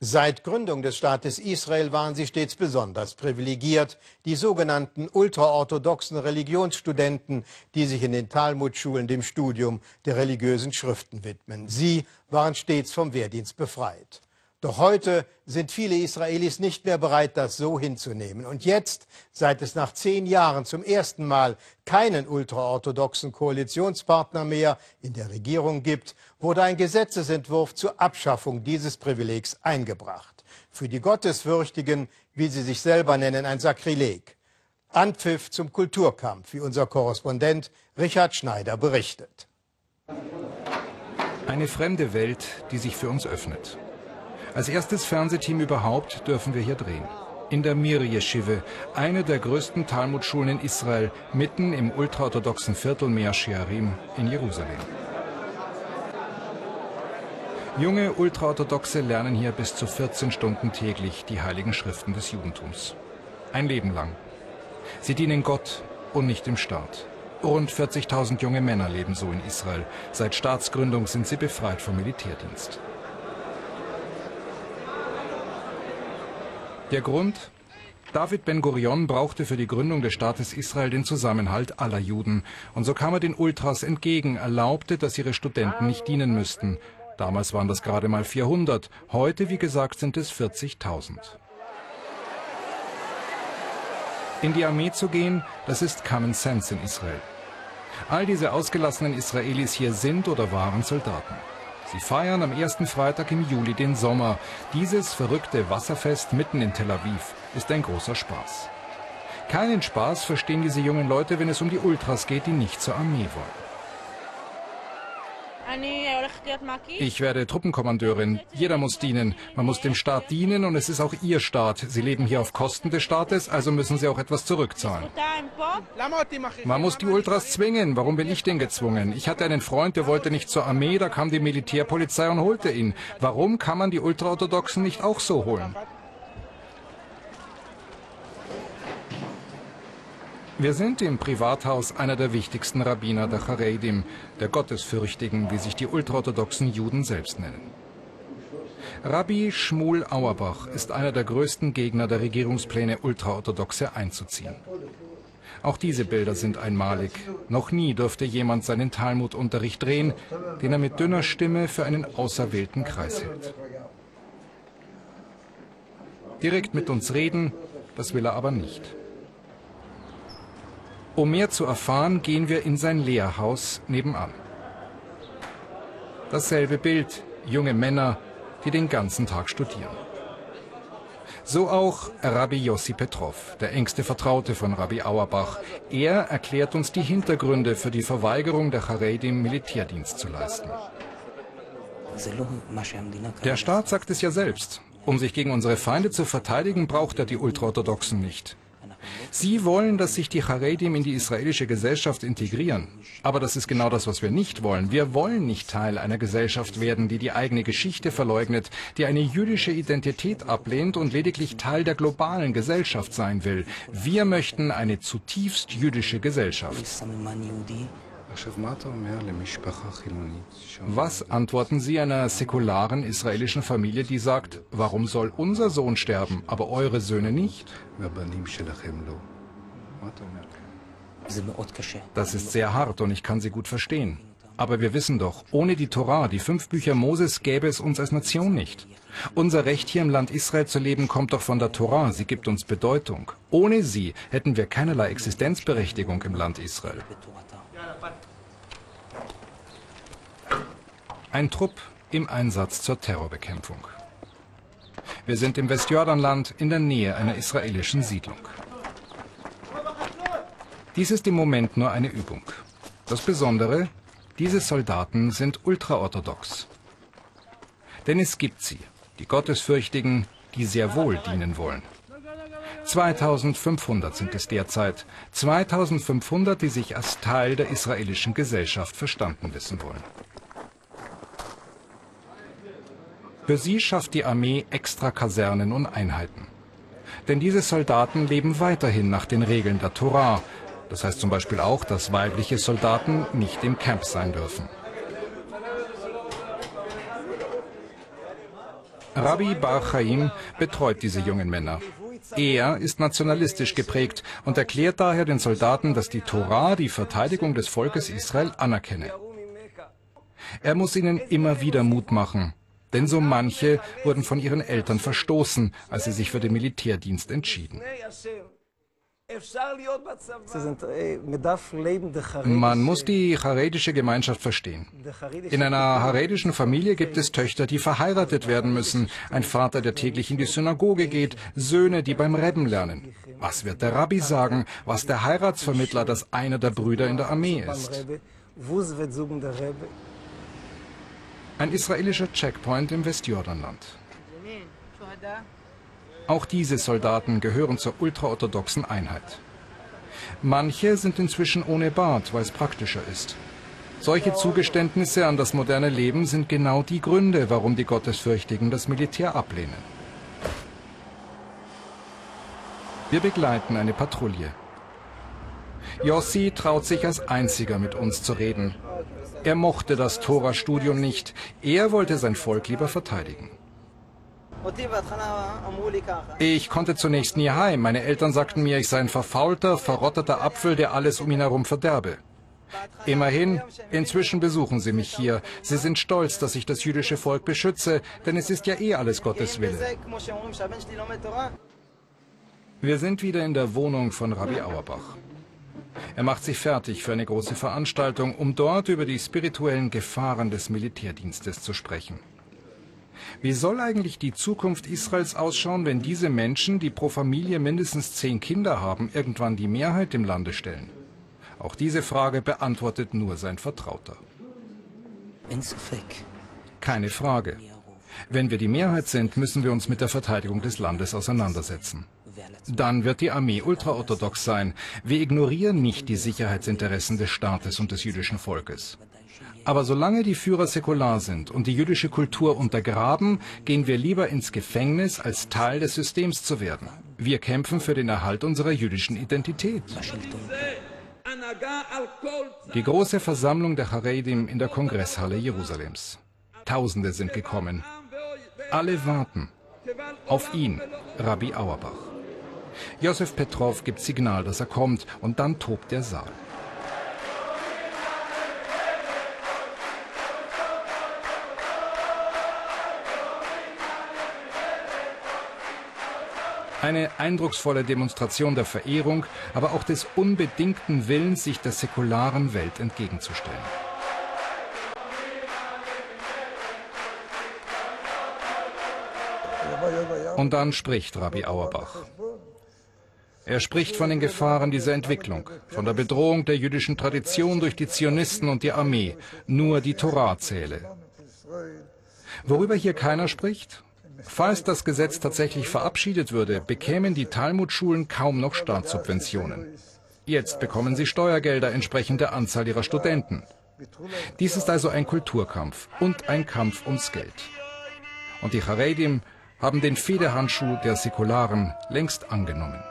Seit Gründung des Staates Israel waren sie stets besonders privilegiert, die sogenannten ultraorthodoxen Religionsstudenten, die sich in den Talmudschulen dem Studium der religiösen Schriften widmen. Sie waren stets vom Wehrdienst befreit. Doch heute sind viele Israelis nicht mehr bereit, das so hinzunehmen. Und jetzt, seit es nach zehn Jahren zum ersten Mal keinen ultraorthodoxen Koalitionspartner mehr in der Regierung gibt, wurde ein Gesetzesentwurf zur Abschaffung dieses Privilegs eingebracht. Für die Gottesfürchtigen, wie sie sich selber nennen, ein Sakrileg. Anpfiff zum Kulturkampf, wie unser Korrespondent Richard Schneider berichtet. Eine fremde Welt, die sich für uns öffnet. Als erstes Fernsehteam überhaupt dürfen wir hier drehen. In der Mir Yeshive, eine der größten Talmudschulen in Israel, mitten im ultraorthodoxen Viertel Mea Shearim in Jerusalem. Junge Ultraorthodoxe lernen hier bis zu 14 Stunden täglich die heiligen Schriften des Judentums. Ein Leben lang. Sie dienen Gott und nicht dem Staat. Rund 40.000 junge Männer leben so in Israel. Seit Staatsgründung sind sie befreit vom Militärdienst. Der Grund? David Ben-Gurion brauchte für die Gründung des Staates Israel den Zusammenhalt aller Juden. Und so kam er den Ultras entgegen, erlaubte, dass ihre Studenten nicht dienen müssten. Damals waren das gerade mal 400. Heute, wie gesagt, sind es 40.000. In die Armee zu gehen, das ist Common Sense in Israel. All diese ausgelassenen Israelis hier sind oder waren Soldaten. Sie feiern am ersten Freitag im Juli den Sommer. Dieses verrückte Wasserfest mitten in Tel Aviv ist ein großer Spaß. Keinen Spaß verstehen diese jungen Leute, wenn es um die Ultras geht, die nicht zur Armee wollen. Ich werde Truppenkommandeurin. Jeder muss dienen. Man muss dem Staat dienen und es ist auch Ihr Staat. Sie leben hier auf Kosten des Staates, also müssen Sie auch etwas zurückzahlen. Man muss die Ultras zwingen. Warum bin ich denn gezwungen? Ich hatte einen Freund, der wollte nicht zur Armee, da kam die Militärpolizei und holte ihn. Warum kann man die Ultraorthodoxen nicht auch so holen? Wir sind im Privathaus einer der wichtigsten Rabbiner der Charedim, der Gottesfürchtigen, wie sich die ultraorthodoxen Juden selbst nennen. Rabbi Schmuel Auerbach ist einer der größten Gegner der Regierungspläne, Ultraorthodoxe einzuziehen. Auch diese Bilder sind einmalig. Noch nie durfte jemand seinen Talmudunterricht drehen, den er mit dünner Stimme für einen auserwählten Kreis hält. Direkt mit uns reden, das will er aber nicht. Um mehr zu erfahren, gehen wir in sein Lehrhaus nebenan. Dasselbe Bild, junge Männer, die den ganzen Tag studieren. So auch Rabbi Yossi Petrov, der engste Vertraute von Rabbi Auerbach. Er erklärt uns die Hintergründe für die Verweigerung der Charedim Militärdienst zu leisten. Der Staat sagt es ja selbst. Um sich gegen unsere Feinde zu verteidigen, braucht er die Ultraorthodoxen nicht. Sie wollen, dass sich die Charedim in die israelische Gesellschaft integrieren. Aber das ist genau das, was wir nicht wollen. Wir wollen nicht Teil einer Gesellschaft werden, die die eigene Geschichte verleugnet, die eine jüdische Identität ablehnt und lediglich Teil der globalen Gesellschaft sein will. Wir möchten eine zutiefst jüdische Gesellschaft. Was antworten Sie einer säkularen israelischen Familie, die sagt, warum soll unser Sohn sterben, aber eure Söhne nicht? Das ist sehr hart und ich kann Sie gut verstehen. Aber wir wissen doch, ohne die Torah, die fünf Bücher Moses, gäbe es uns als Nation nicht. Unser Recht hier im Land Israel zu leben kommt doch von der Torah, sie gibt uns Bedeutung. Ohne sie hätten wir keinerlei Existenzberechtigung im Land Israel. Ein Trupp im Einsatz zur Terrorbekämpfung. Wir sind im Westjordanland in der Nähe einer israelischen Siedlung. Dies ist im Moment nur eine Übung. Das Besondere, diese Soldaten sind ultraorthodox. Denn es gibt sie, die Gottesfürchtigen, die sehr wohl dienen wollen. 2500 sind es derzeit. 2500, die sich als Teil der israelischen Gesellschaft verstanden wissen wollen. Für sie schafft die Armee extra Kasernen und Einheiten. Denn diese Soldaten leben weiterhin nach den Regeln der Torah. Das heißt zum Beispiel auch, dass weibliche Soldaten nicht im Camp sein dürfen. Rabbi Bar Chaim betreut diese jungen Männer. Er ist nationalistisch geprägt und erklärt daher den Soldaten, dass die Tora die Verteidigung des Volkes Israel anerkenne. Er muss ihnen immer wieder Mut machen, denn so manche wurden von ihren Eltern verstoßen, als sie sich für den Militärdienst entschieden. Man muss die charedische Gemeinschaft verstehen. In einer charedischen Familie gibt es Töchter, die verheiratet werden müssen, ein Vater, der täglich in die Synagoge geht, Söhne, die beim Rebben lernen. Was wird der Rabbi sagen, was der Heiratsvermittler, dass einer der Brüder in der Armee ist? Ein israelischer Checkpoint im Westjordanland. Auch diese Soldaten gehören zur ultraorthodoxen Einheit. Manche sind inzwischen ohne Bart, weil es praktischer ist. Solche Zugeständnisse an das moderne Leben sind genau die Gründe, warum die Gottesfürchtigen das Militär ablehnen. Wir begleiten eine Patrouille. Yossi traut sich als einziger mit uns zu reden. Er mochte das Tora-Studium nicht. Er wollte sein Volk lieber verteidigen. Ich konnte zunächst nie heim. Meine Eltern sagten mir, ich sei ein verfaulter, verrotteter Apfel, der alles um ihn herum verderbe. Immerhin, inzwischen besuchen sie mich hier. Sie sind stolz, dass ich das jüdische Volk beschütze, denn es ist ja eh alles Gottes Wille. Wir sind wieder in der Wohnung von Rabbi Auerbach. Er macht sich fertig für eine große Veranstaltung, um dort über die spirituellen Gefahren des Militärdienstes zu sprechen. Wie soll eigentlich die Zukunft Israels ausschauen, wenn diese Menschen, die pro Familie mindestens zehn Kinder haben, irgendwann die Mehrheit im Lande stellen? Auch diese Frage beantwortet nur sein Vertrauter. Keine Frage. Wenn wir die Mehrheit sind, müssen wir uns mit der Verteidigung des Landes auseinandersetzen. Dann wird die Armee ultraorthodox sein. Wir ignorieren nicht die Sicherheitsinteressen des Staates und des jüdischen Volkes. Aber solange die Führer säkular sind und die jüdische Kultur untergraben, gehen wir lieber ins Gefängnis, als Teil des Systems zu werden. Wir kämpfen für den Erhalt unserer jüdischen Identität. Die große Versammlung der Haredim in der Kongresshalle Jerusalems. Tausende sind gekommen. Alle warten auf ihn, Rabbi Auerbach. Josef Petrov gibt Signal, dass er kommt, und dann tobt der Saal. Eine eindrucksvolle Demonstration der Verehrung, aber auch des unbedingten Willens, sich der säkularen Welt entgegenzustellen. Und dann spricht Rabbi Auerbach. Er spricht von den Gefahren dieser Entwicklung, von der Bedrohung der jüdischen Tradition durch die Zionisten und die Armee. Nur die Torah zähle. Worüber hier keiner spricht? Falls das Gesetz tatsächlich verabschiedet würde, bekämen die Talmudschulen kaum noch Staatssubventionen. Jetzt bekommen sie Steuergelder entsprechend der Anzahl ihrer Studenten. Dies ist also ein Kulturkampf und ein Kampf ums Geld. Und die Charedim haben den Federhandschuh der Säkularen längst angenommen.